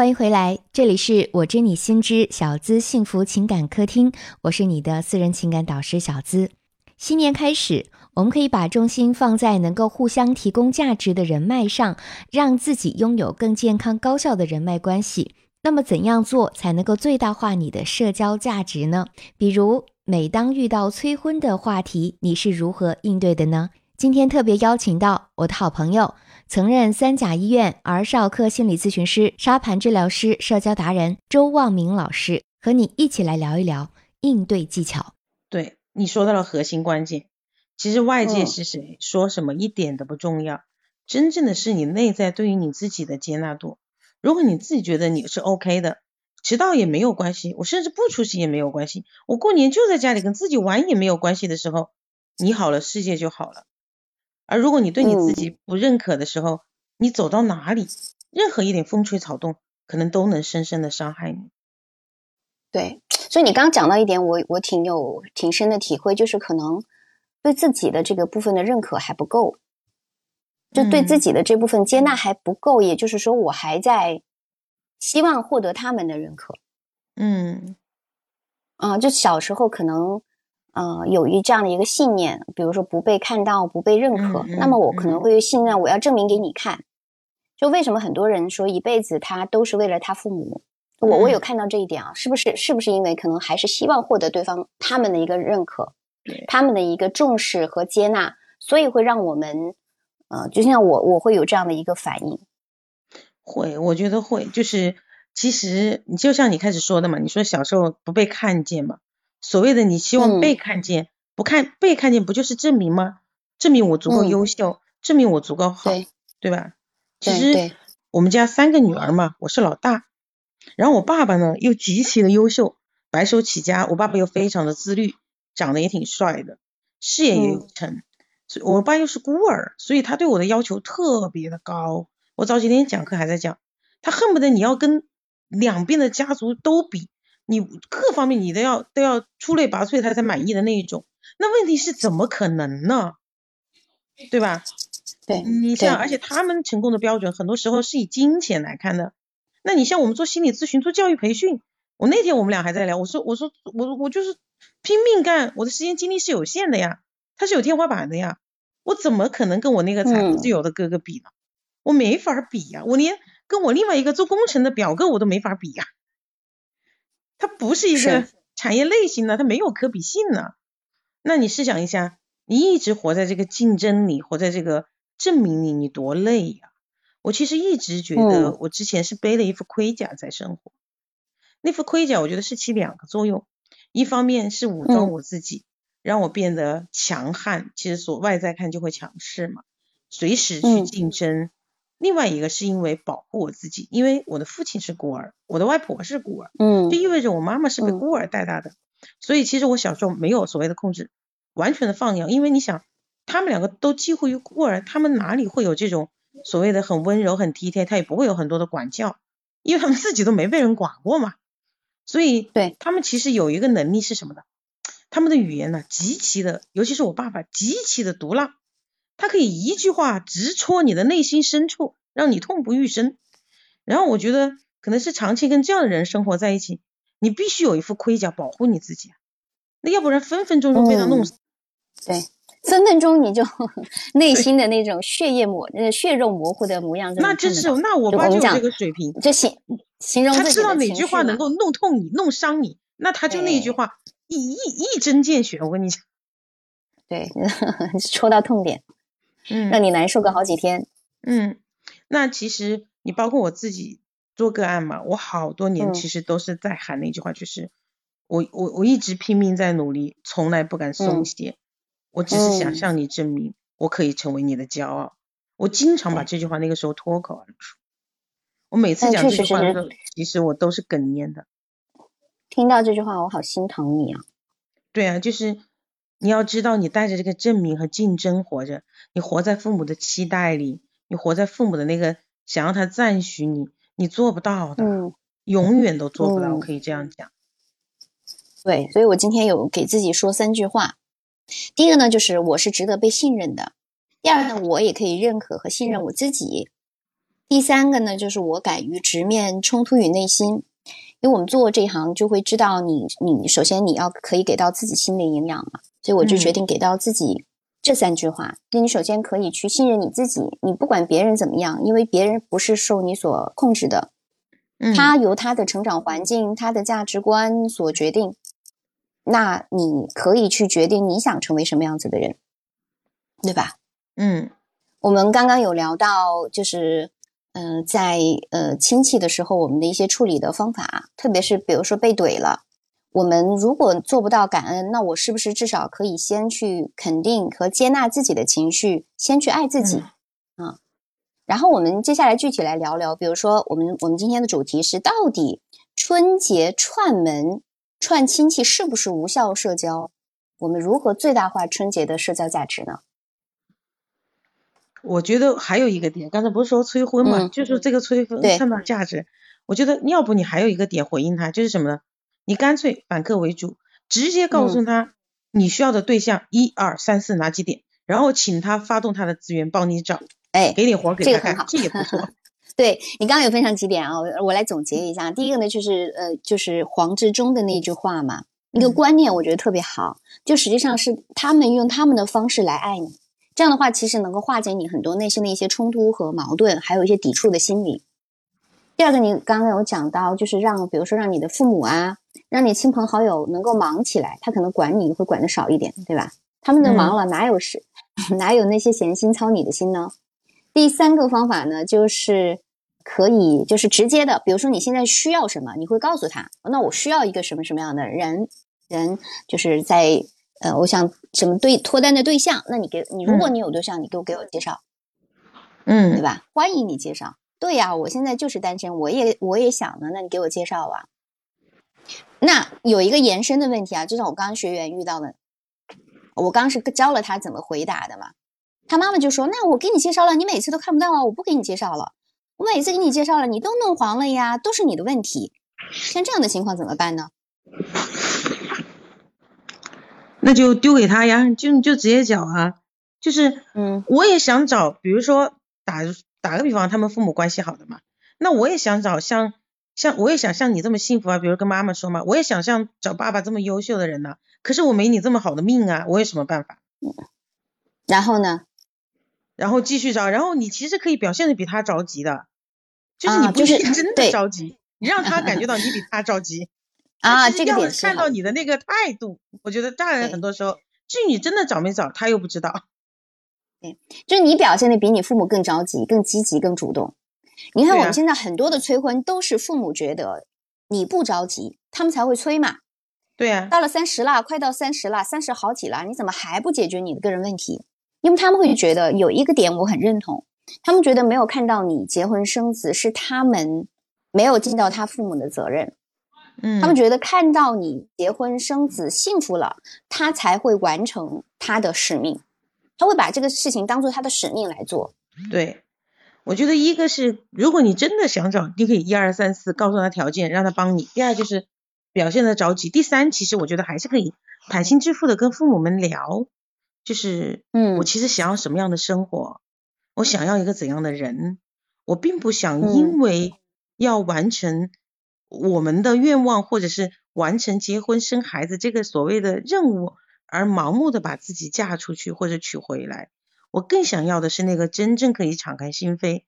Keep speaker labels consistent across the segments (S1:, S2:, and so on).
S1: 欢迎回来，这里是我知你心知小资幸福情感客厅，我是你的私人情感导师小资。新年开始，我们可以把重心放在能够互相提供价值的人脉上，让自己拥有更健康高效的人脉关系。那么，怎样做才能够最大化你的社交价值呢？比如，每当遇到催婚的话题，你是如何应对的呢？今天特别邀请到我的好朋友。曾任三甲医院儿少科心理咨询师、沙盘治疗师、社交达人周望明老师，和你一起来聊一聊应对技巧。
S2: 对你说到了核心关键，其实外界是谁说什么一点都不重要，真正的是你内在对于你自己的接纳度。如果你自己觉得你是 OK 的，迟到也没有关系，我甚至不出席也没有关系，我过年就在家里跟自己玩也没有关系的时候，你好了，世界就好了。而如果你对你自己不认可的时候，你走到哪里，任何一点风吹草动，可能都能深深的伤害你。
S3: 对，所以你刚刚讲到一点，我我挺有挺深的体会，就是可能对自己的这个部分的认可还不够，就对自己的这部分接纳还不够，也就是说，我还在希望获得他们的认可。
S2: 嗯，
S3: 啊，就小时候可能。呃，有一这样的一个信念，比如说不被看到、不被认可，那么我可能会信任我要证明给你看。就为什么很多人说一辈子他都是为了他父母？我我有看到这一点啊，是不是？是不是因为可能还是希望获得对方他们的一个认可，他们的一个重视和接纳，所以会让我们呃，就像我我会有这样的一个反应。
S2: 会，我觉得会，就是其实你就像你开始说的嘛，你说小时候不被看见嘛。所谓的你希望被看见，不看被看见不就是证明吗？证明我足够优秀，证明我足够好，对吧？其实我们家三个女儿嘛，我是老大，然后我爸爸呢又极其的优秀，白手起家，我爸爸又非常的自律，长得也挺帅的，事业也有成，所以我爸又是孤儿，所以他对我的要求特别的高。我早几天讲课还在讲，他恨不得你要跟两边的家族都比。你各方面你都要都要出类拔萃，他才满意的那一种。那问题是怎么可能呢？对吧？
S3: 对，
S2: 你像，而且他们成功的标准很多时候是以金钱来看的。那你像我们做心理咨询、做教育培训，我那天我们俩还在聊，我说我说我我就是拼命干，我的时间精力是有限的呀，它是有天花板的呀，我怎么可能跟我那个财富自由的哥哥比呢？我没法比呀，我连跟我另外一个做工程的表哥我都没法比呀。它不是一个产业类型的，它没有可比性呢。那你试想一下，你一直活在这个竞争里，活在这个证明里，你多累呀！我其实一直觉得，我之前是背了一副盔甲在生活。那副盔甲，我觉得是起两个作用：一方面是武装我自己，让我变得强悍，其实所外在看就会强势嘛，随时去竞争。另外一个是因为保护我自己，因为我的父亲是孤儿，我的外婆是孤儿，
S3: 嗯，
S2: 就意味着我妈妈是被孤儿带大的，所以其实我小时候没有所谓的控制，完全的放养，因为你想，他们两个都几乎于孤儿，他们哪里会有这种所谓的很温柔、很体贴，他也不会有很多的管教，因为他们自己都没被人管过嘛，所以
S3: 对。
S2: 他们其实有一个能力是什么的，他们的语言呢极其的，尤其是我爸爸极其的毒辣。他可以一句话直戳你的内心深处，让你痛不欲生。然后我觉得可能是长期跟这样的人生活在一起，你必须有一副盔甲保护你自己啊，那要不然分分钟钟被他弄死。
S3: 对，分分钟你就 内心的那种血液模、那血肉模糊的模样。
S2: 那真是，那我爸就有这个水平，
S3: 就形形容
S2: 他知道哪句话能够弄痛你、弄伤你，那他就那一句话一一一针见血。我跟你讲，
S3: 对，戳到痛点。
S2: 嗯，
S3: 让你难受个好几天。
S2: 嗯，那其实你包括我自己做个案嘛，我好多年其实都是在喊那句话，就是我我我一直拼命在努力，从来不敢松懈。我只是想向你证明，我可以成为你的骄傲。我经常把这句话那个时候脱口而出。我每次讲这句话的时候，其实我都是哽咽的。
S3: 听到这句话，我好心疼你啊。
S2: 对啊，就是。你要知道，你带着这个证明和竞争活着，你活在父母的期待里，你活在父母的那个想让他赞许你，你做不到的，永远都做不到。我可以这样讲。
S3: 对，所以我今天有给自己说三句话。第一个呢，就是我是值得被信任的；第二呢，我也可以认可和信任我自己；第三个呢，就是我敢于直面冲突与内心，因为我们做这一行就会知道你，你首先你要可以给到自己心理营养嘛，所以我就决定给到自己这三句话：，那你首先可以去信任你自己，你不管别人怎么样，因为别人不是受你所控制的，他由他的成长环境、他的价值观所决定，那你可以去决定你想成为什么样子的人，对吧？
S2: 嗯，
S3: 我们刚刚有聊到，就是。嗯，在呃亲戚的时候，我们的一些处理的方法，特别是比如说被怼了，我们如果做不到感恩，那我是不是至少可以先去肯定和接纳自己的情绪，先去爱自己啊？然后我们接下来具体来聊聊，比如说我们我们今天的主题是，到底春节串门串亲戚是不是无效社交？我们如何最大化春节的社交价值呢？
S2: 我觉得还有一个点，刚才不是说催婚嘛，就是这个催婚创造价值。我觉得要不你还有一个点回应他，就是什么呢？你干脆反客为主，直接告诉他你需要的对象一二三四哪几点，然后请他发动他的资源帮你找，
S3: 哎，
S2: 给点活给他干，
S3: 这
S2: 也不错。
S3: 对你刚刚有分享几点啊，我我来总结一下。第一个呢，就是呃，就是黄志忠的那句话嘛，一个观念我觉得特别好，就实际上是他们用他们的方式来爱你。这样的话，其实能够化解你很多内心的一些冲突和矛盾，还有一些抵触的心理。第二个，你刚刚有讲到，就是让，比如说让你的父母啊，让你亲朋好友能够忙起来，他可能管你会管的少一点，对吧？他们都忙了，哪有事，哪有那些闲心操你的心呢？第三个方法呢，就是可以，就是直接的，比如说你现在需要什么，你会告诉他，那我需要一个什么什么样的人，人就是在。呃，我想什么对脱单的对象？那你给你，如果你有对象，你给我给我介绍，
S2: 嗯，
S3: 对吧？欢迎你介绍。对呀，我现在就是单身，我也我也想呢。那你给我介绍啊。那有一个延伸的问题啊，就像我刚刚学员遇到的，我刚是教了他怎么回答的嘛。他妈妈就说：“那我给你介绍了，你每次都看不到啊，我不给你介绍了。我每次给你介绍了，你都弄黄了呀，都是你的问题。像这样的情况怎么办呢？”
S2: 那就丢给他呀，就就直接讲啊，就是，嗯，我也想找，比如说打打个比方，他们父母关系好的嘛，那我也想找像像我也想像你这么幸福啊，比如跟妈妈说嘛，我也想像找爸爸这么优秀的人呢，可是我没你这么好的命啊，我有什么办法？
S3: 然后呢？
S2: 然后继续找，然后你其实可以表现的比他着急的，就是你不是真的着急，你让他感觉到你比 他着急。
S3: 啊，这个点
S2: 看到你的那个态度，我觉得大人很多时候，至于你真的找没找，他又不知道。
S3: 对，就是你表现的比你父母更着急、更积极、更主动。你看我们现在很多的催婚，都是父母觉得你不着急，他们才会催嘛。
S2: 对呀。
S3: 到了三十了，快到三十了，三十好几了，你怎么还不解决你的个人问题？因为他们会觉得有一个点我很认同，他们觉得没有看到你结婚生子是他们没有尽到他父母的责任。
S2: 嗯，
S3: 他们觉得看到你结婚生子幸福了，他才会完成他的使命，他会把这个事情当做他的使命来做。
S2: 对，我觉得一个是如果你真的想找，你可以一二三四告诉他条件，让他帮你。第二就是表现的着急。第三，其实我觉得还是可以坦心致富的跟父母们聊，就是嗯，我其实想要什么样的生活，我想要一个怎样的人，我并不想因为要完成。我们的愿望，或者是完成结婚生孩子这个所谓的任务，而盲目的把自己嫁出去或者娶回来。我更想要的是那个真正可以敞开心扉，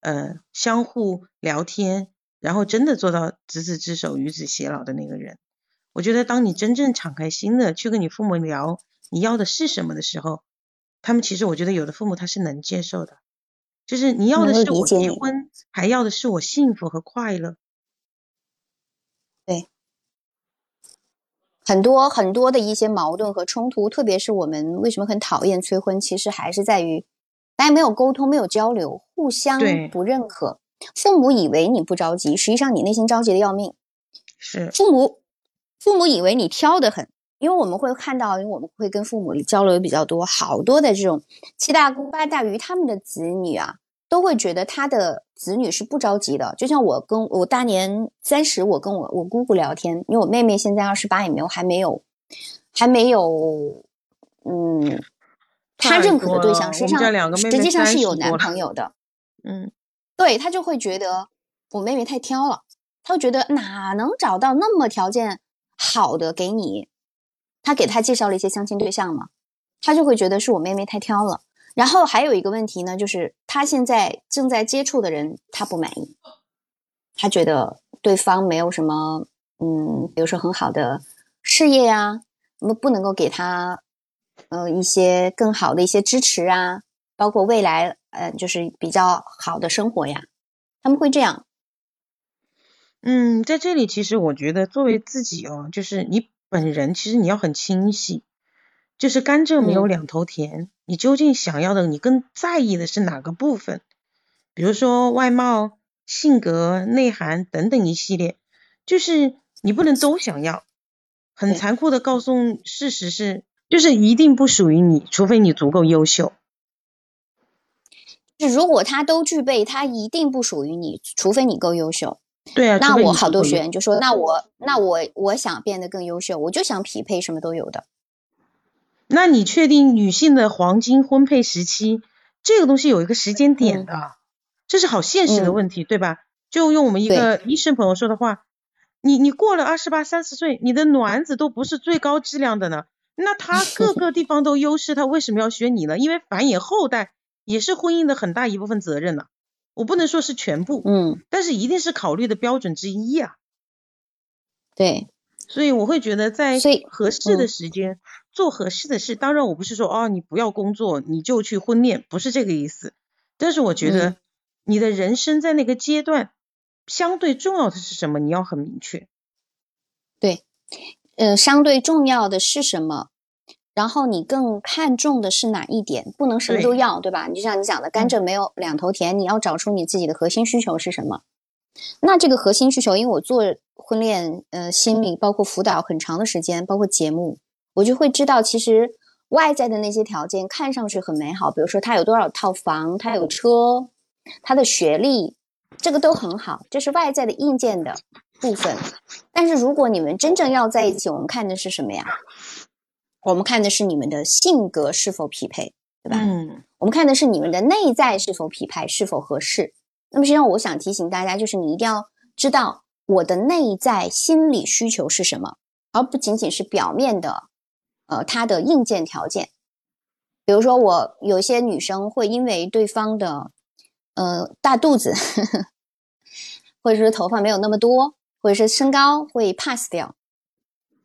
S2: 呃，相互聊天，然后真的做到执子之手，与子偕老的那个人。我觉得，当你真正敞开心的去跟你父母聊你要的是什么的时候，他们其实我觉得有的父母他是能接受的，就是你要的是我结婚，还要的是我幸福和快乐。
S3: 很多很多的一些矛盾和冲突，特别是我们为什么很讨厌催婚，其实还是在于大家没有沟通、没有交流，互相不认可。父母以为你不着急，实际上你内心着急的要命。
S2: 是
S3: 父母，父母以为你挑的很，因为我们会看到，因为我们会跟父母交流比较多，好多的这种七大姑八大姨他们的子女啊。都会觉得他的子女是不着急的，就像我跟我大年三十，我跟我我姑姑聊天，因为我妹妹现在二十八，也没有还没有还没有，嗯，她认可的对象实际上实际上是有男朋友的，
S2: 嗯，
S3: 对他就会觉得我妹妹太挑了，他会觉得哪能找到那么条件好的给你？他给他介绍了一些相亲对象嘛，他就会觉得是我妹妹太挑了。然后还有一个问题呢，就是他现在正在接触的人他不满意，他觉得对方没有什么，嗯，比如说很好的事业啊，那么不能够给他，呃，一些更好的一些支持啊，包括未来，呃，就是比较好的生活呀，他们会这样。
S2: 嗯，在这里其实我觉得作为自己哦，就是你本人其实你要很清晰。就是甘蔗没有两头甜，你究竟想要的，你更在意的是哪个部分？比如说外貌、性格、内涵等等一系列，就是你不能都想要。很残酷的告诉事实是，就是一定不属于你，除非你足够优秀。
S3: 是如果他都具备，他一定不属于你，除非你够优秀。
S2: 对啊，
S3: 那我好多学员就说，那我那我我想变得更优秀，我就想匹配什么都有的。
S2: 那你确定女性的黄金婚配时期这个东西有一个时间点的，这是好现实的问题，对吧？就用我们一个医生朋友说的话，你你过了二十八三十岁，你的卵子都不是最高质量的呢，那他 各个地方都优势，他为什么要选你呢？因为繁衍后代也是婚姻的很大一部分责任呢。我不能说是全部，
S3: 嗯，
S2: 但是一定是考虑的标准之一啊。
S3: 对。
S2: 所以我会觉得在合适的时间做合适的事，当然我不是说哦你不要工作你就去婚恋，不是这个意思。但是我觉得你的人生在那个阶段相对重要的是什么，你要很明确。
S3: 对，呃，相对重要的是什么？然后你更看重的是哪一点？不能什么都要，对吧？你就像你讲的，甘蔗没有两头甜，你要找出你自己的核心需求是什么。那这个核心需求，因为我做婚恋呃心理包括辅导很长的时间，包括节目，我就会知道，其实外在的那些条件看上去很美好，比如说他有多少套房，他有车，他的学历，这个都很好，这是外在的硬件的部分。但是如果你们真正要在一起，我们看的是什么呀？我们看的是你们的性格是否匹配，对吧？
S2: 嗯，
S3: 我们看的是你们的内在是否匹配，是否合适。那么实际上，我想提醒大家，就是你一定要知道我的内在心理需求是什么，而不仅仅是表面的，呃，他的硬件条件。比如说，我有些女生会因为对方的，呃，大肚子呵 呵，或者是头发没有那么多，或者是身高会 pass 掉。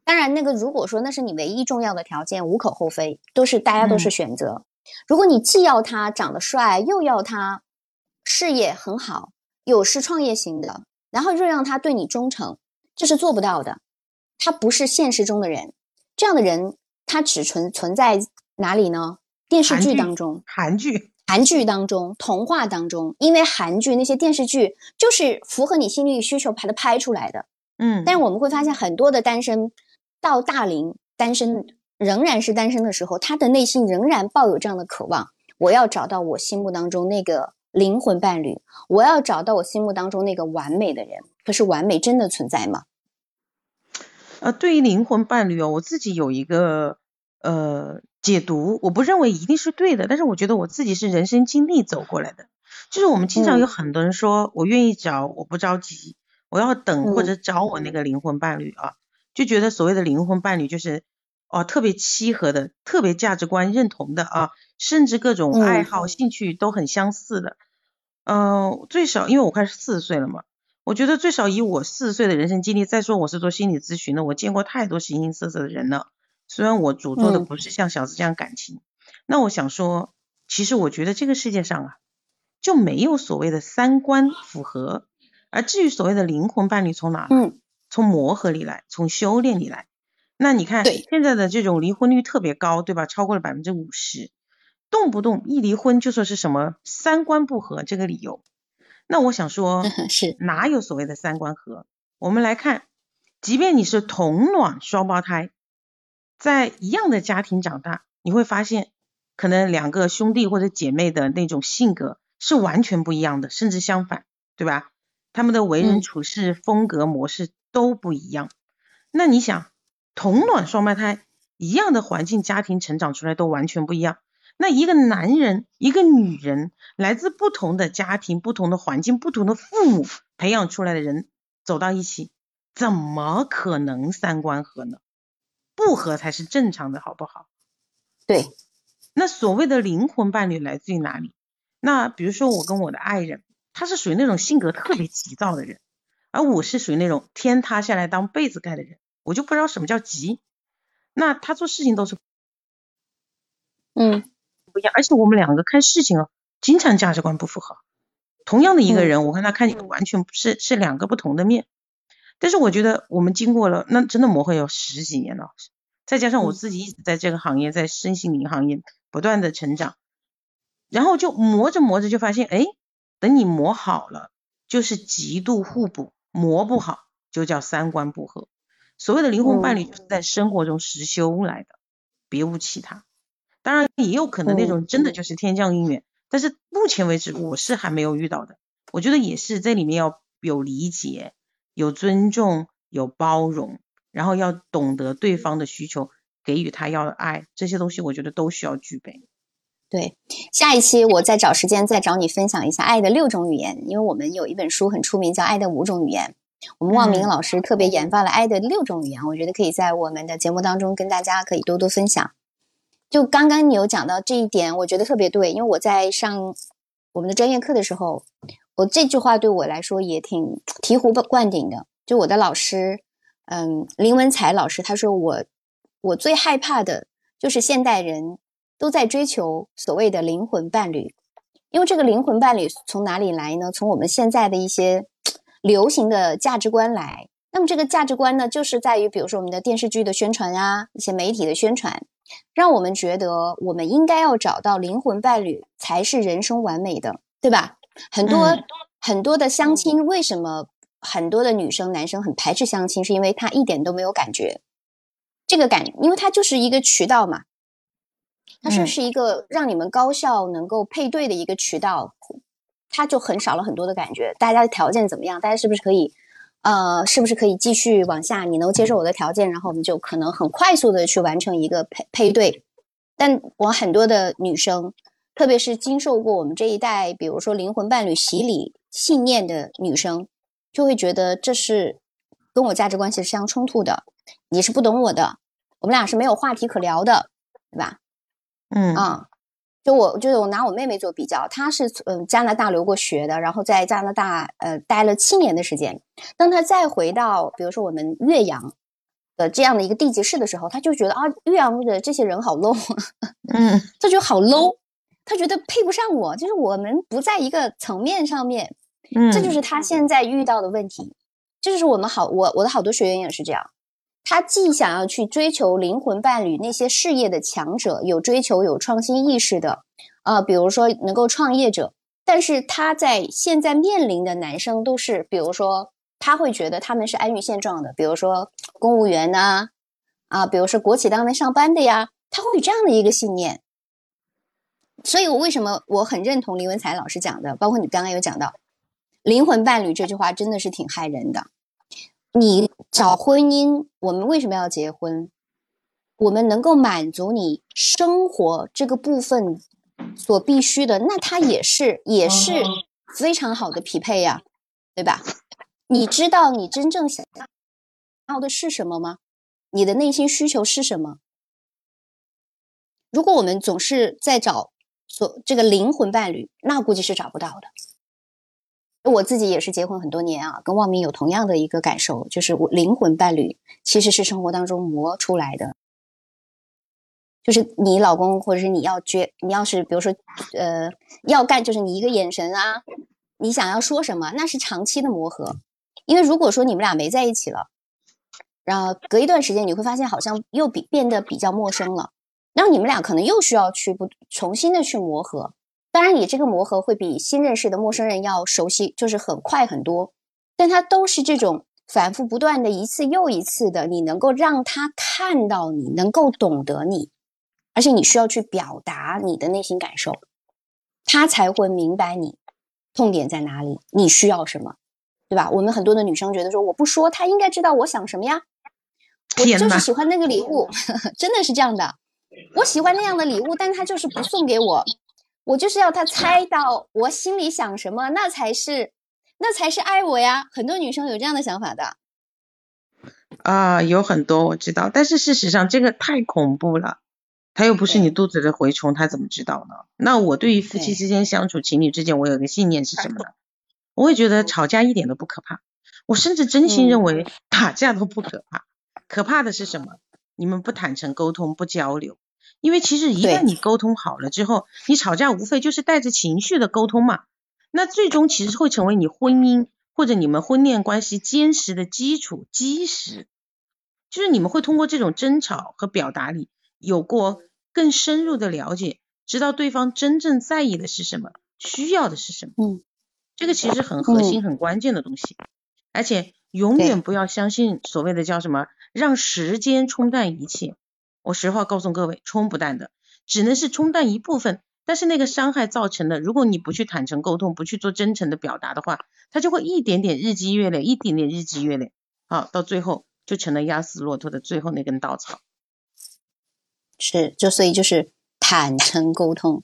S3: 当然，那个如果说那是你唯一重要的条件，无可厚非，都是大家都是选择。如果你既要他长得帅，又要他。事业很好，有是创业型的，然后又让他对你忠诚，这是做不到的。他不是现实中的人，这样的人他只存存在哪里呢？电视剧当中，
S2: 韩剧，
S3: 韩剧当中，童话当中，因为韩剧那些电视剧就是符合你心理需求把它拍出来的。
S2: 嗯，
S3: 但是我们会发现很多的单身到大龄单身仍然是单身的时候，他的内心仍然抱有这样的渴望：我要找到我心目当中那个。灵魂伴侣，我要找到我心目当中那个完美的人。可是完美真的存在吗？
S2: 呃，对于灵魂伴侣哦，我自己有一个呃解读，我不认为一定是对的，但是我觉得我自己是人生经历走过来的。就是我们经常有很多人说，我愿意找，我不着急，我要等或者找我那个灵魂伴侣啊，就觉得所谓的灵魂伴侣就是哦特别契合的，特别价值观认同的啊。甚至各种爱好、兴趣都很相似的，嗯，最少因为我快四十岁了嘛，我觉得最少以我四十岁的人生经历，再说我是做心理咨询的，我见过太多形形色色的人了。虽然我主做的不是像小资这样感情，那我想说，其实我觉得这个世界上啊，就没有所谓的三观符合，而至于所谓的灵魂伴侣从哪？
S3: 嗯，
S2: 从磨合里来，从修炼里来。那你看现在的这种离婚率特别高，对吧？超过了百分之五十。动不动一离婚就说是什么三观不合这个理由，那我想说，
S3: 是
S2: 哪有所谓的三观合？我们来看，即便你是同卵双胞胎，在一样的家庭长大，你会发现，可能两个兄弟或者姐妹的那种性格是完全不一样的，甚至相反，对吧？他们的为人处事风格模式都不一样。那你想，同卵双胞胎一样的环境家庭成长出来都完全不一样。那一个男人，一个女人，来自不同的家庭、不同的环境、不同的父母培养出来的人走到一起，怎么可能三观合呢？不合才是正常的，好不好？
S3: 对。
S2: 那所谓的灵魂伴侣来自于哪里？那比如说我跟我的爱人，他是属于那种性格特别急躁的人，而我是属于那种天塌下来当被子盖的人，我就不知道什么叫急。那他做事情都是，
S3: 嗯，
S2: 不一样。而且我们两个看事情啊，经常价值观不符合。同样的一个人，我跟他看见完全是是两个不同的面。但是我觉得我们经过了那真的磨合有十几年了，再加上我自己一直在这个行业，在身心灵行业不断的成长，然后就磨着磨着就发现，哎，等你磨好了，就是极度互补；磨不好，就叫三观不合。所谓的灵魂伴侣，就是在生活中实修来的，别无其他。当然也有可能那种真的就是天降姻缘，但是目前为止我是还没有遇到的。我觉得也是这里面要有理解。有尊重，有包容，然后要懂得对方的需求，给予他要的爱，这些东西我觉得都需要具备。
S3: 对，下一期我再找时间再找你分享一下爱的六种语言，因为我们有一本书很出名，叫《爱的五种语言》，我们望明老师特别研发了爱的六种语言，我觉得可以在我们的节目当中跟大家可以多多分享。就刚刚你有讲到这一点，我觉得特别对，因为我在上我们的专业课的时候。我这句话对我来说也挺醍醐灌顶的。就我的老师，嗯，林文才老师，他说我我最害怕的就是现代人都在追求所谓的灵魂伴侣，因为这个灵魂伴侣从哪里来呢？从我们现在的一些流行的价值观来。那么这个价值观呢，就是在于比如说我们的电视剧的宣传啊，一些媒体的宣传，让我们觉得我们应该要找到灵魂伴侣才是人生完美的，对吧？很多很多的相亲，为什么很多的女生男生很排斥相亲？是因为他一点都没有感觉，这个感，因为它就是一个渠道嘛，它是是一个让你们高效能够配对的一个渠道，它就很少了很多的感觉。大家的条件怎么样？大家是不是可以，呃，是不是可以继续往下？你能接受我的条件，然后我们就可能很快速的去完成一个配配对。但我很多的女生。特别是经受过我们这一代，比如说灵魂伴侣洗礼信念的女生，就会觉得这是跟我价值关系是相冲突的。你是不懂我的，我们俩是没有话题可聊的，对吧？
S2: 嗯
S3: 啊，就我就是我拿我妹妹做比较，她是嗯加拿大留过学的，然后在加拿大呃待了七年的时间。当她再回到比如说我们岳阳的这样的一个地级市的时候，她就觉得啊岳阳的这些人好 low，
S2: 嗯，
S3: 她觉得好 low。他觉得配不上我，就是我们不在一个层面上面，
S2: 嗯，
S3: 这就是他现在遇到的问题。这就是我们好，我我的好多学员也是这样，他既想要去追求灵魂伴侣那些事业的强者，有追求有创新意识的，啊，比如说能够创业者，但是他在现在面临的男生都是，比如说他会觉得他们是安于现状的，比如说公务员呐，啊，比如说国企单位上班的呀，他会有这样的一个信念。所以，我为什么我很认同林文才老师讲的，包括你刚刚有讲到“灵魂伴侣”这句话，真的是挺害人的。你找婚姻，我们为什么要结婚？我们能够满足你生活这个部分所必须的，那它也是也是非常好的匹配呀，对吧？你知道你真正想要的是什么吗？你的内心需求是什么？如果我们总是在找。所这个灵魂伴侣，那估计是找不到的。我自己也是结婚很多年啊，跟望明有同样的一个感受，就是我灵魂伴侣其实是生活当中磨出来的。就是你老公或者是你要觉，你要是比如说呃要干，就是你一个眼神啊，你想要说什么，那是长期的磨合。因为如果说你们俩没在一起了，然后隔一段时间你会发现好像又比变得比较陌生了。那你们俩可能又需要去不重新的去磨合，当然你这个磨合会比新认识的陌生人要熟悉，就是很快很多，但它都是这种反复不断的一次又一次的，你能够让他看到你，能够懂得你，而且你需要去表达你的内心感受，他才会明白你痛点在哪里，你需要什么，对吧？我们很多的女生觉得说我不说，他应该知道我想什么呀，我就是喜欢那个礼物，真的是这样的。我喜欢那样的礼物，但他就是不送给我，我就是要他猜到我心里想什么，那才是那才是爱我呀。很多女生有这样的想法的。
S2: 啊，有很多我知道，但是事实上这个太恐怖了，他又不是你肚子的蛔虫，他怎么知道呢？那我对于夫妻之间相处、情侣之间，我有个信念是什么呢？我会觉得吵架一点都不可怕，我甚至真心认为打架都不可怕，可怕的是什么？你们不坦诚沟通、不交流，因为其实一旦你沟通好了之后，你吵架无非就是带着情绪的沟通嘛，那最终其实会成为你婚姻。或者你们婚恋关系坚实的基础基石，就是你们会通过这种争吵和表达里，有过更深入的了解，知道对方真正在意的是什么，需要的是什么。
S3: 嗯，
S2: 这个其实很核心、很关键的东西。而且永远不要相信所谓的叫什么让时间冲淡一切。我实话告诉各位，冲不淡的，只能是冲淡一部分。但是那个伤害造成的，如果你不去坦诚沟通，不去做真诚的表达的话，它就会一点点日积月累，一点点日积月累，好，到最后就成了压死骆驼的最后那根稻草。
S3: 是，就所以就是坦诚沟通。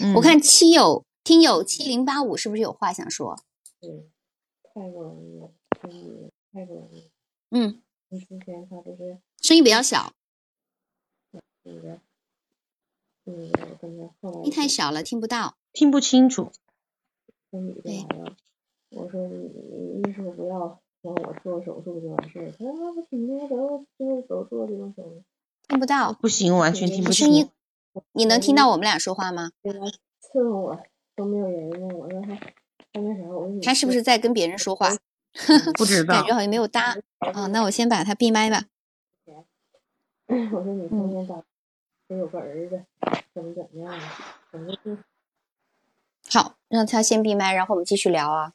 S2: 嗯、
S3: 我看七友听友七零八五是不是有话想说？
S4: 对，太不容易了，真的太不容易。
S3: 嗯，
S4: 你之前他不是
S3: 声音比较小，
S4: 那个。嗯，跟他后来
S3: 音太小了，听不到，
S2: 听不清楚。
S4: 那女的来了，我说你你意思不要让我做手术就完事儿，他说那不行啊，都就是手术就能走。
S3: 听不到，
S2: 不行，完全听不清。
S3: 声音，你能听到我们俩说话吗？
S4: 他伺候我都没有人问我说他他那啥，我说你
S3: 他是不是在跟别人说话？
S2: 不知道，
S3: 感觉好像没有搭。啊，那我先把他闭麦吧。
S4: 我说你天天打。我有个儿子，怎么怎么样的，怎么是？
S3: 好，让他先闭麦，然后我们继续聊啊。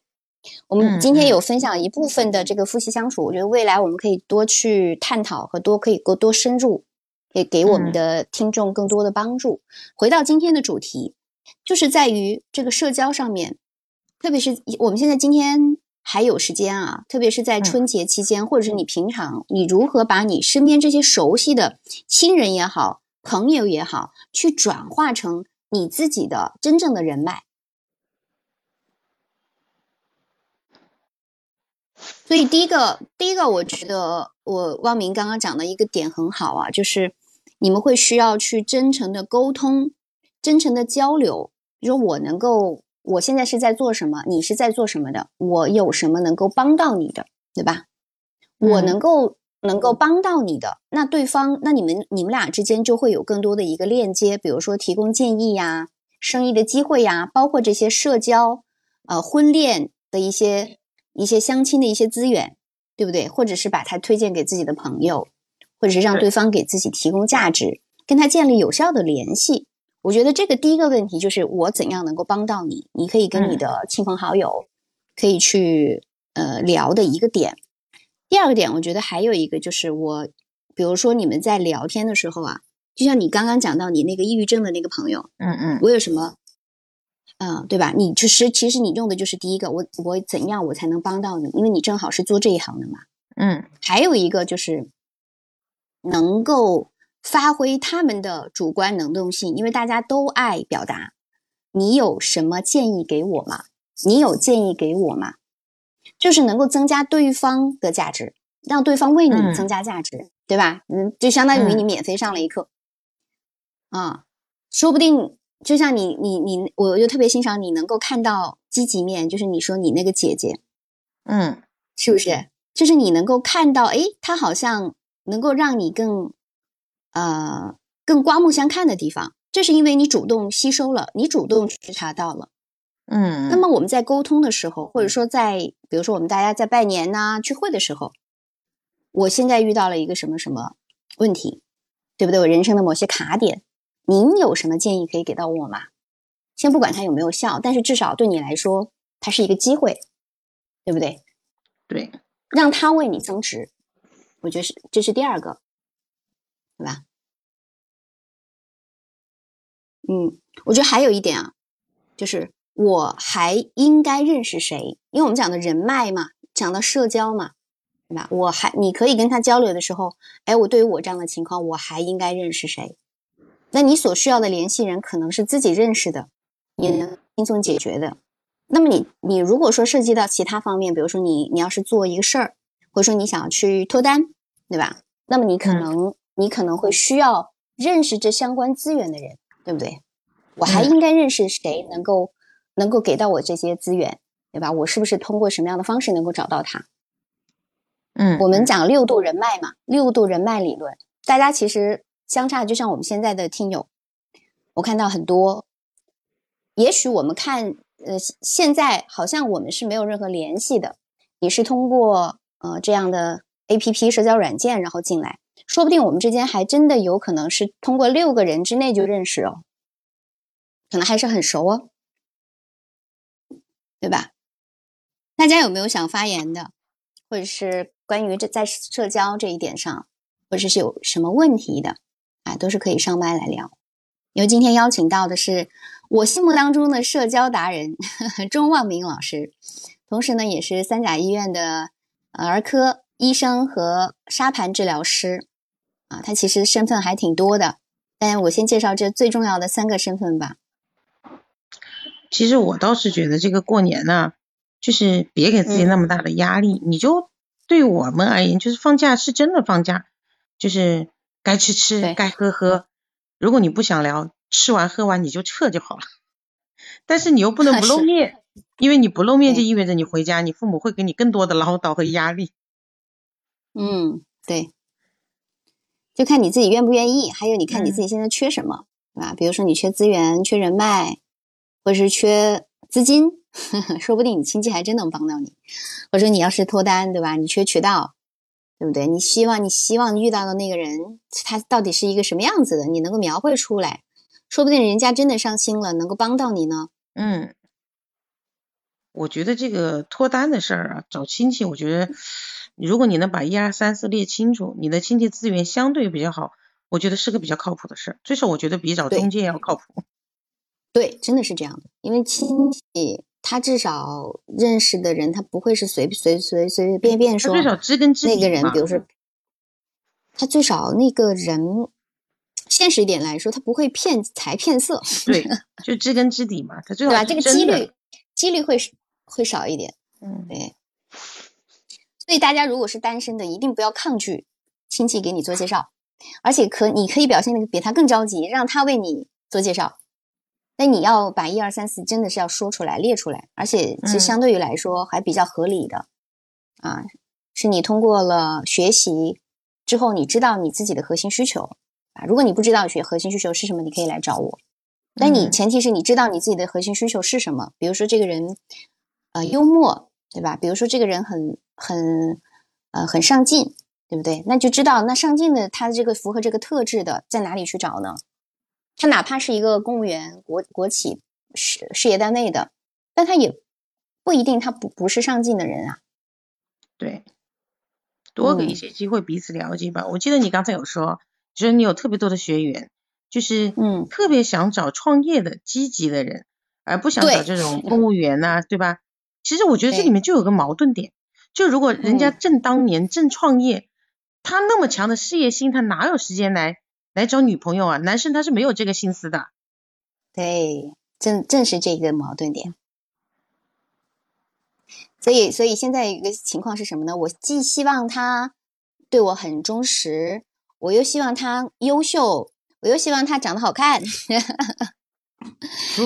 S3: 我们今天有分享一部分的这个夫妻相处，我觉得未来我们可以多去探讨和多可以多多深入，也给我们的听众更多的帮助。回到今天的主题，就是在于这个社交上面，特别是我们现在今天还有时间啊，特别是在春节期间，或者是你平常，你如何把你身边这些熟悉的亲人也好。朋友也好，去转化成你自己的真正的人脉。所以第一个，第一个，我觉得我汪明刚刚讲的一个点很好啊，就是你们会需要去真诚的沟通，真诚的交流。比如说，我能够，我现在是在做什么，你是在做什么的，我有什么能够帮到你的，对吧？我能够。能够帮到你的那对方，那你们你们俩之间就会有更多的一个链接，比如说提供建议呀、生意的机会呀，包括这些社交、呃婚恋的一些一些相亲的一些资源，对不对？或者是把它推荐给自己的朋友，或者是让对方给自己提供价值，跟他建立有效的联系。我觉得这个第一个问题就是我怎样能够帮到你？你可以跟你的亲朋好友可以去呃聊的一个点。第二个点，我觉得还有一个就是我，比如说你们在聊天的时候啊，就像你刚刚讲到你那个抑郁症的那个朋友，
S2: 嗯嗯，
S3: 我有什么，嗯，对吧？你就是其实你用的就是第一个，我我怎样我才能帮到你？因为你正好是做这一行的嘛，
S2: 嗯。
S3: 还有一个就是能够发挥他们的主观能动性，因为大家都爱表达。你有什么建议给我吗？你有建议给我吗？就是能够增加对方的价值，让对方为你增加价值，对吧？嗯，就相当于你免费上了一课啊，说不定就像你你你，我就特别欣赏你能够看到积极面，就是你说你那个姐姐，
S2: 嗯，
S3: 是不是？就是你能够看到，哎，她好像能够让你更呃更刮目相看的地方，这是因为你主动吸收了，你主动觉察到了。
S2: 嗯，
S3: 那么我们在沟通的时候，或者说在比如说我们大家在拜年呐、聚会的时候，我现在遇到了一个什么什么问题，对不对？我人生的某些卡点，您有什么建议可以给到我吗？先不管它有没有效，但是至少对你来说，它是一个机会，对不对？
S2: 对，
S3: 让它为你增值，我觉得是这是第二个，对吧？嗯，我觉得还有一点啊，就是。我还应该认识谁？因为我们讲的人脉嘛，讲到社交嘛，对吧？我还你可以跟他交流的时候，哎，我对于我这样的情况，我还应该认识谁？那你所需要的联系人可能是自己认识的，也能轻松解决的。那么你你如果说涉及到其他方面，比如说你你要是做一个事儿，或者说你想要去脱单，对吧？那么你可能你可能会需要认识这相关资源的人，对不对？我还应该认识谁能够能够给到我这些资源，对吧？我是不是通过什么样的方式能够找到他？
S2: 嗯，
S3: 我们讲六度人脉嘛，六度人脉理论，大家其实相差，就像我们现在的听友，我看到很多，也许我们看，呃，现在好像我们是没有任何联系的，你是通过呃这样的 A P P 社交软件然后进来，说不定我们之间还真的有可能是通过六个人之内就认识哦，可能还是很熟哦，对吧？大家有没有想发言的，或者是？关于这在社交这一点上，或者是有什么问题的，啊，都是可以上麦来聊。因为今天邀请到的是我心目当中的社交达人呵呵 钟望明老师，同时呢，也是三甲医院的儿科医生和沙盘治疗师，啊，他其实身份还挺多的。但我先介绍这最重要的三个身份吧。
S2: 其实我倒是觉得这个过年呢，就是别给自己那么大的压力，你就。对我们而言，就是放假是真的放假，就是该吃吃，该喝喝。如果你不想聊，吃完喝完你就撤就好了。但是你又不能不露 面，因为你不露面就意味着你回家，你父母会给你更多的唠叨和压力。
S3: 嗯，对，就看你自己愿不愿意，还有你看你自己现在缺什么，对吧？比如说你缺资源、缺人脉，或者是缺资金呵呵。说不定你亲戚还真能帮到你，或者说你要是脱单，对吧？你缺渠道，对不对？你希望你希望遇到的那个人，他到底是一个什么样子的？你能够描绘出来，说不定人家真的上心了，能够帮到你呢。
S2: 嗯，我觉得这个脱单的事儿啊，找亲戚，我觉得如果你能把一二三四列清楚，你的亲戚资源相对比较好，我觉得是个比较靠谱的事儿。最少我觉得比找中介要靠谱。
S3: 对，真的是这样的，因为亲戚。他至少认识的人，他不会是随随随随随便便说。
S2: 最少知根知
S3: 底那个人，比如说，他最少那个人，现实一点来说，他不会骗财骗色。
S2: 对，就知根知底嘛，他最
S3: 好对吧？这个几率几率会会少一点。
S2: 嗯，
S3: 对。所以大家如果是单身的，一定不要抗拒亲戚给你做介绍，而且可你可以表现的比他更着急，让他为你做介绍。那你要把一二三四真的是要说出来列出来，而且其实相对于来说还比较合理的，啊，是你通过了学习之后，你知道你自己的核心需求啊。如果你不知道学核心需求是什么，你可以来找我。但你前提是你知道你自己的核心需求是什么，比如说这个人呃幽默，对吧？比如说这个人很很呃很上进，对不对？那就知道那上进的他的这个符合这个特质的在哪里去找呢？他哪怕是一个公务员、国国企事事业单位的，但他也不一定他不不是上进的人啊。
S2: 对，多给一些机会彼此了解吧。我记得你刚才有说，就是你有特别多的学员，就是
S3: 嗯，
S2: 特别想找创业的积极的人，而不想找这种公务员呐，对吧？其实我觉得这里面就有个矛盾点，就如果人家正当年正创业，他那么强的事业心，他哪有时间来？来找女朋友啊，男生他是没有这个心思的。
S3: 对，正正是这个矛盾点。所以，所以现在一个情况是什么呢？我既希望他对我很忠实，我又希望他优秀，我又希望他长得好看。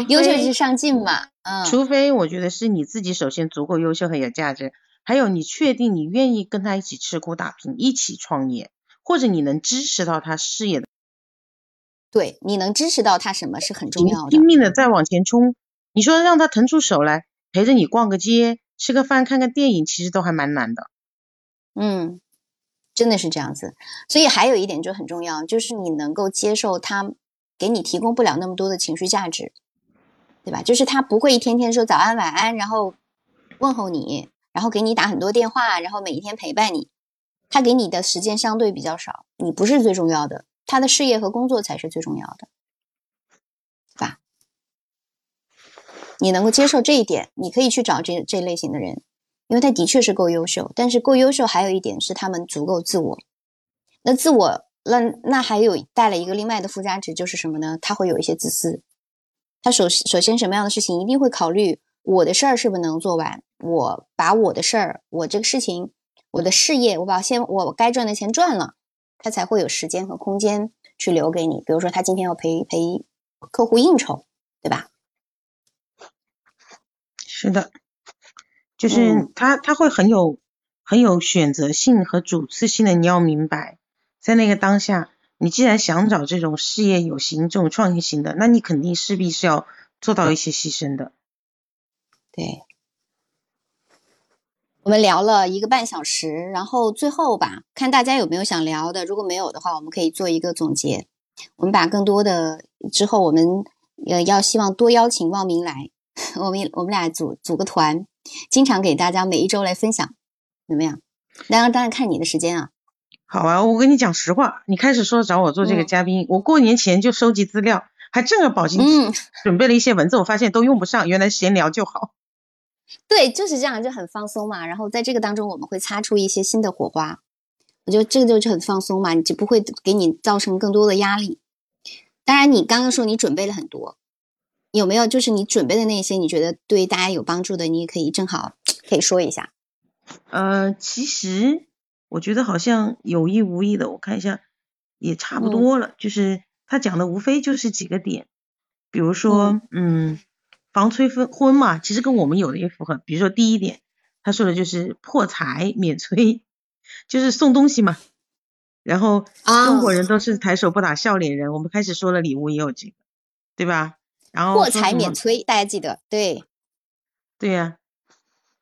S3: 优秀是上进嘛？嗯。
S2: 除非我觉得是你自己首先足够优秀很有价值，还有你确定你愿意跟他一起吃苦打拼，一起创业，或者你能支持到他事业的。
S3: 对，你能支持到他什么是很重要的。
S2: 拼命的再往前冲，你说让他腾出手来陪着你逛个街、吃个饭、看个电影，其实都还蛮难的。
S3: 嗯，真的是这样子。所以还有一点就很重要，就是你能够接受他给你提供不了那么多的情绪价值，对吧？就是他不会一天天说早安晚安，然后问候你，然后给你打很多电话，然后每一天陪伴你。他给你的时间相对比较少，你不是最重要的。他的事业和工作才是最重要的，对吧？你能够接受这一点，你可以去找这这类型的人，因为他的确是够优秀。但是够优秀还有一点是他们足够自我。那自我那那还有带了一个另外的附加值，就是什么呢？他会有一些自私。他首首先什么样的事情一定会考虑我的事儿是不是能做完，我把我的事儿，我这个事情，我的事业，我把先我该赚的钱赚了，他才会有时间和空间去留给你。比如说他今天要陪陪客户应酬，对吧？
S2: 是的，就是他他会很有很有选择性和主次性的，你要明白，在那个当下。你既然想找这种事业有型、这种创业型的，那你肯定势必是要做到一些牺牲的。
S3: 对，我们聊了一个半小时，然后最后吧，看大家有没有想聊的。如果没有的话，我们可以做一个总结。我们把更多的之后，我们呃要希望多邀请望明来，我们我们俩组组个团，经常给大家每一周来分享，怎么样？当然，当然看你的时间啊。
S2: 好啊，我跟你讲实话，你开始说找我做这个嘉宾，我过年前就收集资料，还正儿八经准备了一些文字，我发现都用不上，原来闲聊就好。
S3: 对，就是这样，就很放松嘛。然后在这个当中，我们会擦出一些新的火花。我觉得这个就是很放松嘛，你就不会给你造成更多的压力。当然，你刚刚说你准备了很多，有没有就是你准备的那些，你觉得对大家有帮助的，你也可以正好可以说一下。
S2: 呃，其实。我觉得好像有意无意的，我看一下也差不多了。就是他讲的无非就是几个点，比如说，嗯，防催婚婚嘛，其实跟我们有的也符合。比如说第一点，他说的就是破财免催，就是送东西嘛。然后中国人都是抬手不打笑脸人，我们开始说了礼物也有这个，对吧？然后
S3: 破财免催，大家记得对。
S2: 对呀，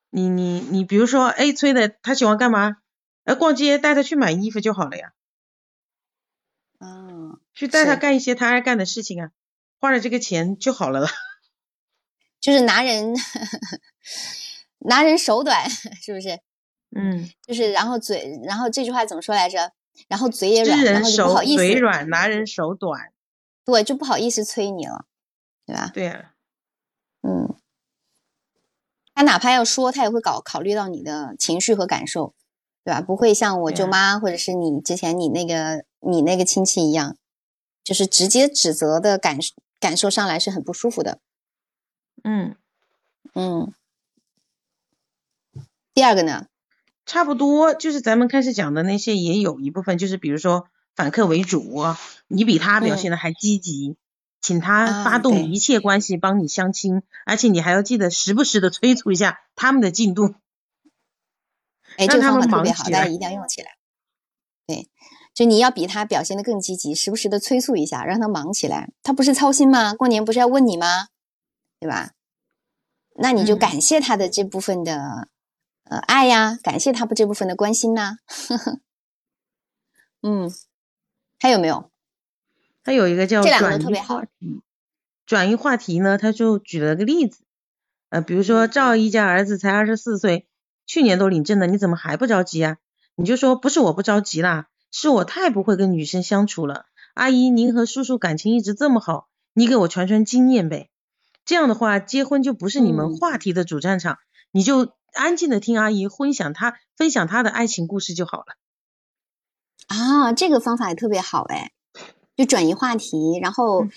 S2: 你你你，比如说 A 催的，他喜欢干嘛？哎，逛街带他去买衣服就好了呀。
S3: 嗯，
S2: 去带他干一些他爱干的事情啊，花了这个钱就好了了。
S3: 就是拿人 拿人手短，是不是？
S2: 嗯，
S3: 就是然后嘴，然后这句话怎么说来着？然后嘴也软，然后就不好意思。
S2: 嘴软，拿人手短。
S3: 对，就不好意思催你了，对吧？
S2: 对呀。
S3: 嗯，他哪怕要说，他也会考考虑到你的情绪和感受。对吧？不会像我舅妈或者是你之前你那个你那个亲戚一样，就是直接指责的感感受上来是很不舒服的。
S2: 嗯
S3: 嗯。第二个呢？
S2: 差不多就是咱们开始讲的那些也有一部分，就是比如说反客为主，你比他表现的还积极，请他发动一切关系帮你相亲，而且你还要记得时不时的催促一下他们的进度。
S3: 哎，这个方法特别好，大家一定要用起来。对，就你要比他表现的更积极，时不时的催促一下，让他忙起来。他不是操心吗？过年不是要问你吗？对吧？那你就感谢他的这部分的呃爱呀，感谢他这部分的关心呐。嗯，还有没有？
S2: 还有一个叫这两个特别好。转移话题呢，他就举了个例子，呃，比如说赵阿姨家儿子才二十四岁。去年都领证了，你怎么还不着急啊？你就说不是我不着急啦，是我太不会跟女生相处了。阿姨，您和叔叔感情一直这么好，你给我传传经验呗。这样的话，结婚就不是你们话题的主战场，你就安静的听阿姨分享她分享她的爱情故事就好了。
S3: 啊，这个方法也特别好哎，就转移话题，然后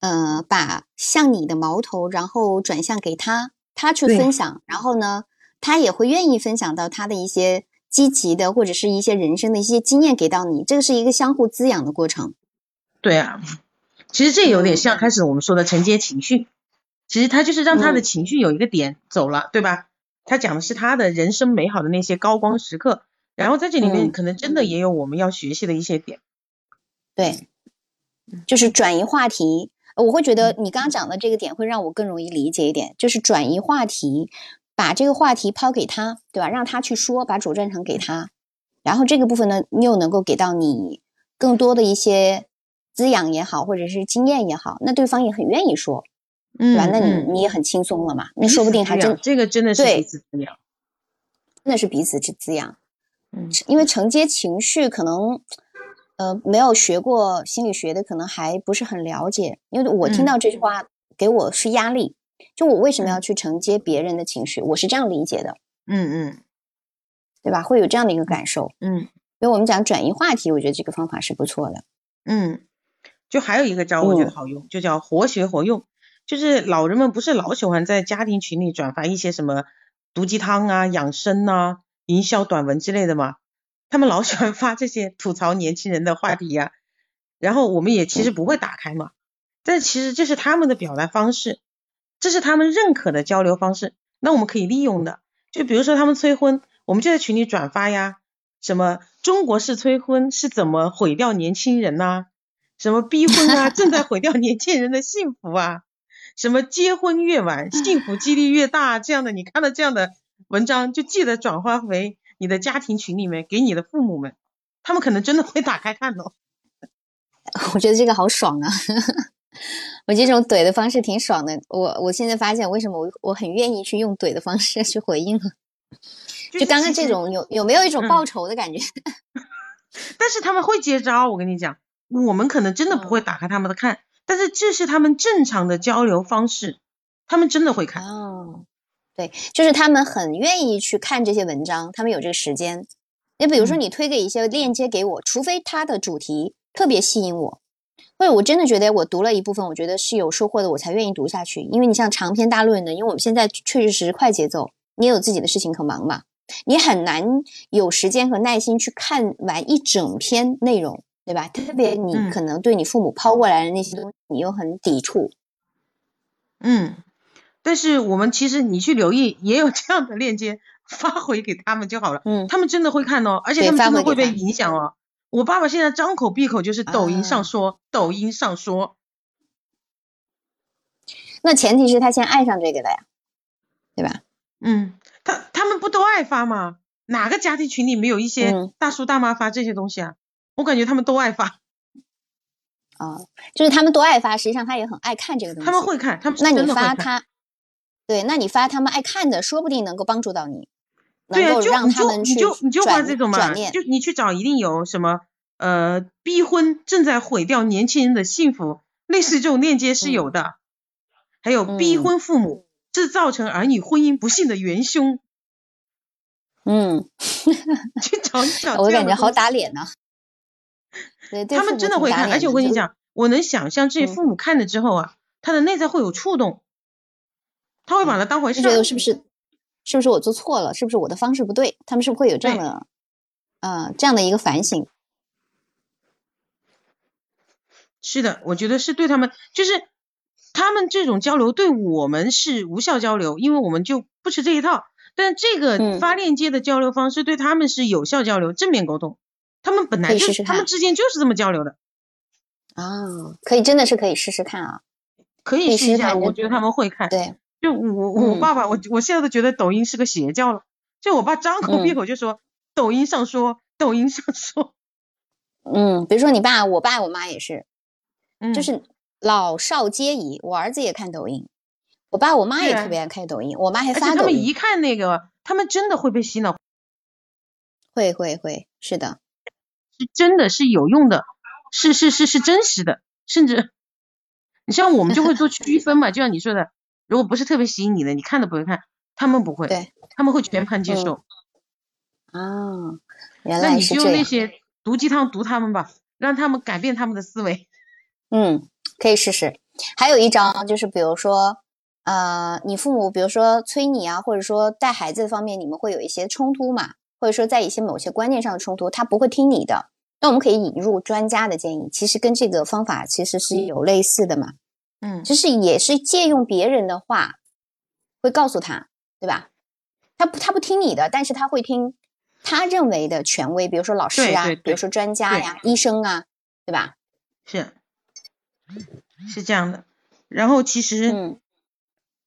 S3: 呃把向你的矛头，然后转向给他，他去分享，然后呢？他也会愿意分享到他的一些积极的，或者是一些人生的一些经验给到你，这个是一个相互滋养的过程。
S2: 对啊，其实这有点像开始我们说的承接情绪，其实他就是让他的情绪有一个点走了，对吧？他讲的是他的人生美好的那些高光时刻，然后在这里面可能真的也有我们要学习的一些点。
S3: 对，就是转移话题，我会觉得你刚刚讲的这个点会让我更容易理解一点，就是转移话题。把这个话题抛给他，对吧？让他去说，把主战场给他，然后这个部分呢，你又能够给到你更多的一些滋养也好，或者是经验也好，那对方也很愿意说，对吧？那你你也很轻松了嘛？那说不定还真
S2: 这个真的是彼此滋养，
S3: 那是彼此之滋养。
S2: 嗯，
S3: 因为承接情绪，可能呃没有学过心理学的，可能还不是很了解。因为我听到这句话，给我是压力。就我为什么要去承接别人的情绪？我是这样理解的，
S2: 嗯嗯，
S3: 对吧？会有这样的一个感受，
S2: 嗯，
S3: 所以我们讲转移话题，我觉得这个方法是不错的。
S2: 嗯，就还有一个招我觉得好用，就叫活学活用。就是老人们不是老喜欢在家庭群里转发一些什么毒鸡汤啊、养生啊、营销短文之类的吗？他们老喜欢发这些吐槽年轻人的话题呀。然后我们也其实不会打开嘛，但其实这是他们的表达方式，这是他们认可的交流方式，那我们可以利用的。就比如说他们催婚，我们就在群里转发呀，什么中国式催婚是怎么毁掉年轻人呐？什么逼婚啊，正在毁掉年轻人的幸福啊？什么结婚越晚，幸福几率越大？这样的，你看到这样的文章，就记得转发回你的家庭群里面，给你的父母们，他们可能真的会打开看哦。
S3: 我觉得这个好爽啊！我这种怼的方式挺爽的。我我现在发现，为什么我我很愿意去用怼的方式去回应了？就刚刚这种有有没有一种报仇的感觉？
S2: 但是他们会接招，我跟你讲，我们可能真的不会打开他们的看，但是这是他们正常的交流方式，他们真的会看。
S3: 哦，对，就是他们很愿意去看这些文章，他们有这个时间。你比如说，你推给一些链接给我，除非它的主题。特别吸引我，或者我真的觉得我读了一部分，我觉得是有收获的，我才愿意读下去。因为你像长篇大论的，因为我们现在确实是快节奏，你也有自己的事情可忙嘛，你很难有时间和耐心去看完一整篇内容，对吧？特别你可能对你父母抛过来的那些东西，你又很抵触。
S2: 嗯，但是我们其实你去留意，也有这样的链接发回给他们就好了。嗯，他们真的会看哦，而且他们真的会被影响哦。我爸爸现在张口闭口就是抖音上说，抖音上说。
S3: 那前提是他先爱上这个的呀，对吧？
S2: 嗯，他他们不都爱发吗？哪个家庭群里没有一些大叔大妈发这些东西啊？我感觉他们都爱发。
S3: 啊，就是他们都爱发，实际上他也很爱看这个东西。
S2: 他们会看，他们
S3: 那你发他，对，那你发他们爱看的，说不定能够帮助到你。
S2: 对啊，就
S3: 你就
S2: 你就你就发这种嘛，就你去找一定有什么呃逼婚正在毁掉年轻人的幸福，类似这种链接是有的，还有逼婚父母是造成儿女婚姻不幸的元凶。
S3: 嗯，
S2: 去找一找，
S3: 我感觉好打脸呐。对，
S2: 他们真的会看，而且我跟你讲，我能想象这些父母看了之后啊，他的内在会有触动，他会把它当回事。
S3: 觉得是不是？是不是我做错了？是不是我的方式不对？他们是不是会有这样的，呃，这样的一个反省？
S2: 是的，我觉得是对他们，就是他们这种交流对我们是无效交流，因为我们就不吃这一套。但这个发链接的交流方式对他们是有效交流、正面沟通。他们本来就他们之间就是这么交流的。
S3: 啊，可以，真的是可以试试看啊！
S2: 可以试一下，我觉得他们会看。
S3: 对。
S2: 就我我爸爸，我我现在都觉得抖音是个邪教了。就我爸张口闭口就说抖音上说，抖音上说。
S3: 嗯，比如说你爸，我爸我妈也是，就是老少皆宜。我儿子也看抖音，我爸我妈也特别爱看抖音，我妈还发抖音。
S2: 他们一看那个，他们真的会被洗脑。
S3: 会会会，是的，
S2: 是真的是有用的，是是是是真实的，甚至你像我们就会做区 分嘛，就像你说的。如果不是特别吸引你的，你看都不会看，他们不会，
S3: 对，
S2: 他们会全盘接受。
S3: 啊，原来是这样。
S2: 那你就那些毒鸡汤毒他们吧，让他们改变他们的思维。
S3: 嗯，可以试试。还有一招就是，比如说，呃，你父母比如说催你啊，或者说带孩子方面，你们会有一些冲突嘛，或者说在一些某些观念上的冲突，他不会听你的。那我们可以引入专家的建议，其实跟这个方法其实是有类似的嘛。
S2: 嗯，
S3: 就是也是借用别人的话，会告诉他，对吧？他不他不听你的，但是他会听他认为的权威，比如说老师啊，比如说专家呀、医生啊，对吧？
S2: 是，是这样的。然后其实，嗯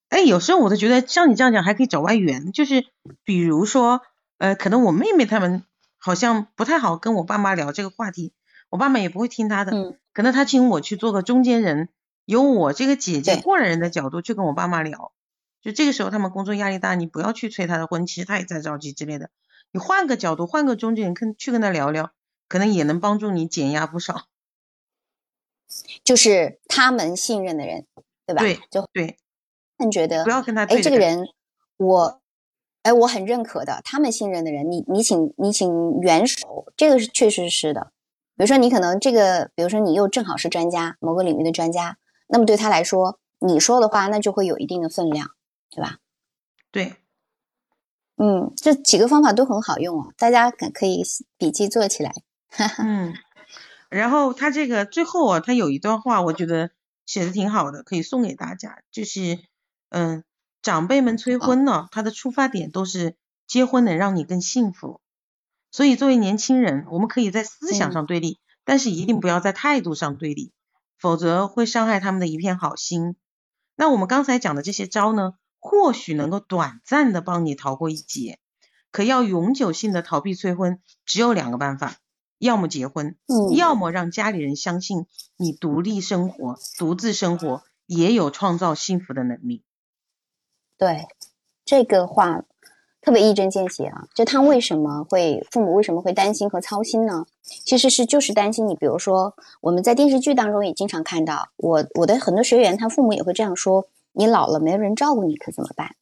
S2: 哎，有时候我都觉得像你这样讲还可以找外援，就是比如说，呃，可能我妹妹他们好像不太好跟我爸妈聊这个话题，我爸妈也不会听他的，
S3: 嗯，
S2: 可能他请我去做个中间人。由我这个姐姐过来人的角度去跟我爸妈聊，就这个时候他们工作压力大，你不要去催他的婚，其实他也在着急之类的。你换个角度，换个中间人跟去跟他聊聊，可能也能帮助你减压不少。
S3: 就是他们信任的人，对吧？
S2: 对，
S3: 就
S2: 对。
S3: 他们觉得
S2: 不要跟他
S3: 哎，这个人我哎，我很认可的，他们信任的人，你你请你请援手，这个是确实是的。比如说你可能这个，比如说你又正好是专家，某个领域的专家，那么对他来说，你说的话那就会有一定的分量，对吧？
S2: 对，
S3: 嗯，这几个方法都很好用啊，大家可可以笔记做起来。
S2: 嗯，然后他这个最后啊，他有一段话，我觉得写的挺好的，可以送给大家，就是嗯。长辈们催婚呢，他的出发点都是结婚能让你更幸福，所以作为年轻人，我们可以在思想上对立，但是一定不要在态度上对立，否则会伤害他们的一片好心。那我们刚才讲的这些招呢，或许能够短暂的帮你逃过一劫，可要永久性的逃避催婚，只有两个办法，要么结婚，要么让家里人相信你独立生活、独自生活也有创造幸福的能力。
S3: 对，这个话特别一针见血啊！就他为什么会父母为什么会担心和操心呢？其实是就是担心你，比如说我们在电视剧当中也经常看到，我我的很多学员他父母也会这样说：你老了没有人照顾你可怎么办？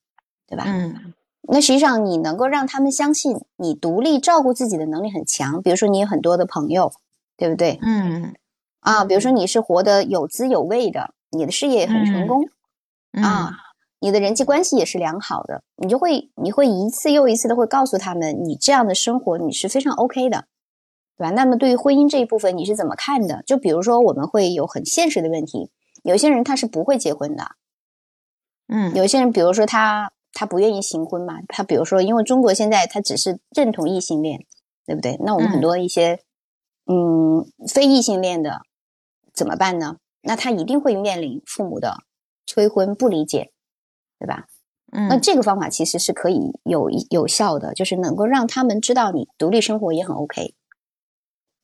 S3: 对吧？
S2: 嗯。
S3: 那实际上你能够让他们相信你独立照顾自己的能力很强，比如说你有很多的朋友，对不对？
S2: 嗯。
S3: 啊，比如说你是活得有滋有味的，你的事业也很成功啊。你的人际关系也是良好的，你就会你会一次又一次的会告诉他们，你这样的生活你是非常 OK 的，对吧？那么对于婚姻这一部分你是怎么看的？就比如说我们会有很现实的问题，有些人他是不会结婚的，
S2: 嗯，
S3: 有些人比如说他他不愿意行婚嘛，他比如说因为中国现在他只是认同异性恋，对不对？那我们很多一些嗯非异性恋的怎么办呢？那他一定会面临父母的催婚不理解。对吧？
S2: 嗯，
S3: 那这个方法其实是可以有有效的，就是能够让他们知道你独立生活也很 OK。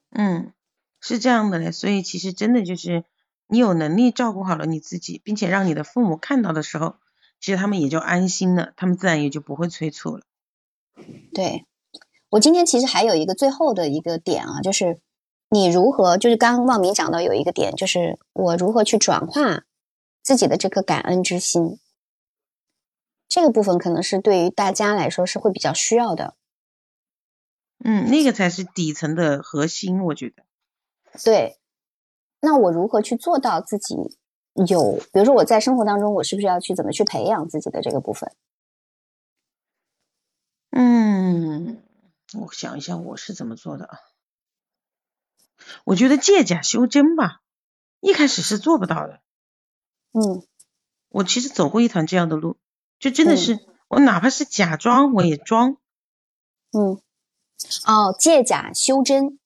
S2: 嗯，是这样的嘞，所以其实真的就是你有能力照顾好了你自己，并且让你的父母看到的时候，其实他们也就安心了，他们自然也就不会催促了。
S3: 对，我今天其实还有一个最后的一个点啊，就是你如何，就是刚刚望明讲到有一个点，就是我如何去转化自己的这颗感恩之心。这个部分可能是对于大家来说是会比较需要的，
S2: 嗯，那个才是底层的核心，我觉得。
S3: 对，那我如何去做到自己有？比如说我在生活当中，我是不是要去怎么去培养自己的这个部分？
S2: 嗯，我想一想我是怎么做的啊？我觉得借假修真吧，一开始是做不到的。
S3: 嗯，
S2: 我其实走过一团这样的路。就真的是我哪怕是假装我也装，
S3: 嗯，哦，借假修真，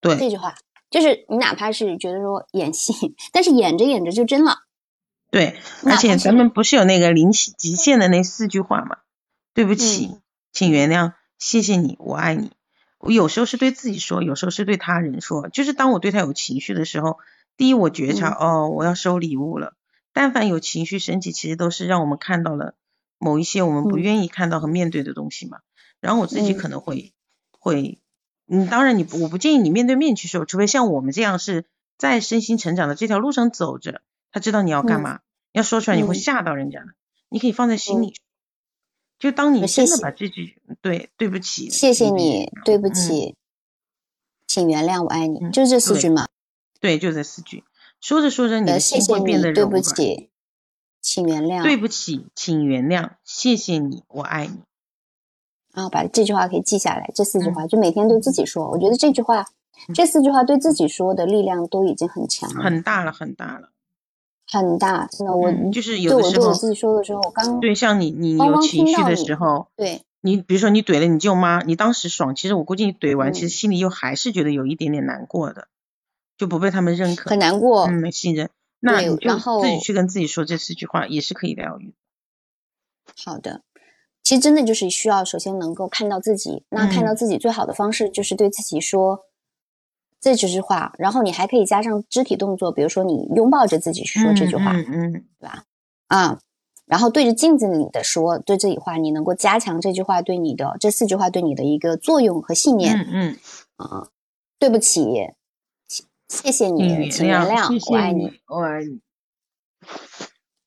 S2: 对
S3: 这句话就是你哪怕是觉得说演戏，但是演着演着就真了，
S2: 对，而且咱们不是有那个临极限的那四句话吗？对不起，请原谅，谢谢你，我爱你。我有时候是对自己说，有时候是对他人说。就是当我对他有情绪的时候，第一我觉察哦，我要收礼物了。但凡有情绪升起，其实都是让我们看到了。某一些我们不愿意看到和面对的东西嘛，然后我自己可能会会，嗯，当然你我不建议你面对面去说，除非像我们这样是在身心成长的这条路上走着，他知道你要干嘛，要说出来你会吓到人家的，你可以放在心里，就当你真的把这句对对不起，
S3: 谢谢你，对不起，请原谅，我爱你，就这四句嘛，
S2: 对，就这四句，说着说着你的心会变得
S3: 对不起。请原谅，
S2: 对不起，请原谅，谢谢你，我爱你。
S3: 啊，把这句话可以记下来，这四句话就每天对自己说。我觉得这句话，这四句话对自己说的力量都已经很强，
S2: 很大了，很大了，
S3: 很大。真的，我
S2: 就是有的时候
S3: 我自己说的时候，我刚
S2: 对像你，你有情绪的时候，
S3: 对，
S2: 你比如说你怼了你舅妈，你当时爽，其实我估计你怼完，其实心里又还是觉得有一点点难过的，就不被他们认可，
S3: 很难过，
S2: 嗯，信任。那你就自己去跟自己说这四句话，也是可以疗愈。
S3: 好的，其实真的就是需要首先能够看到自己，那看到自己最好的方式就是对自己说这几句话，然后你还可以加上肢体动作，比如说你拥抱着自己去说这句话，
S2: 嗯，
S3: 对吧？啊，然后对着镜子里的说对自己话，你能够加强这句话对你的这四句话对你的一个作用和信念。
S2: 嗯嗯
S3: 啊，对不起。谢谢你，请原谅，我爱你，
S2: 我爱你。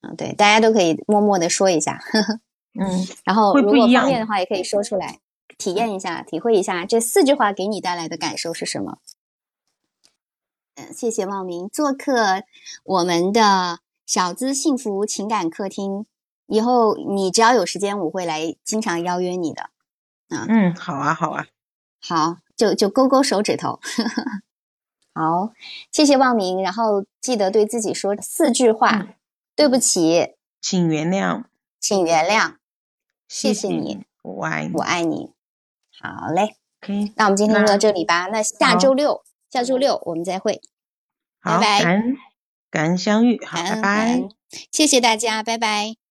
S3: 嗯，对，大家都可以默默的说一下。
S2: 呵 呵嗯，
S3: 然后如果方便的话，也可以说出来，体验一下，体会一下这四句话给你带来的感受是什么。嗯，谢谢茂名做客我们的小资幸福情感客厅。以后你只要有时间，我会来经常邀约你的。
S2: 嗯，好啊，好啊，
S3: 好，就就勾勾手指头。好，谢谢望明，然后记得对自己说四句话：
S2: 嗯
S3: 对不起，
S2: 请原谅，
S3: 请原谅，谢
S2: 谢
S3: 谢你，
S2: 我爱你。
S3: 我爱你。好嘞
S2: ，OK，
S3: 那我们今天就到这里吧。那下周六，下周六我们再会。
S2: 好，
S3: 拜拜
S2: 感恩感恩相遇，好，拜拜
S3: 谢谢大家，拜拜。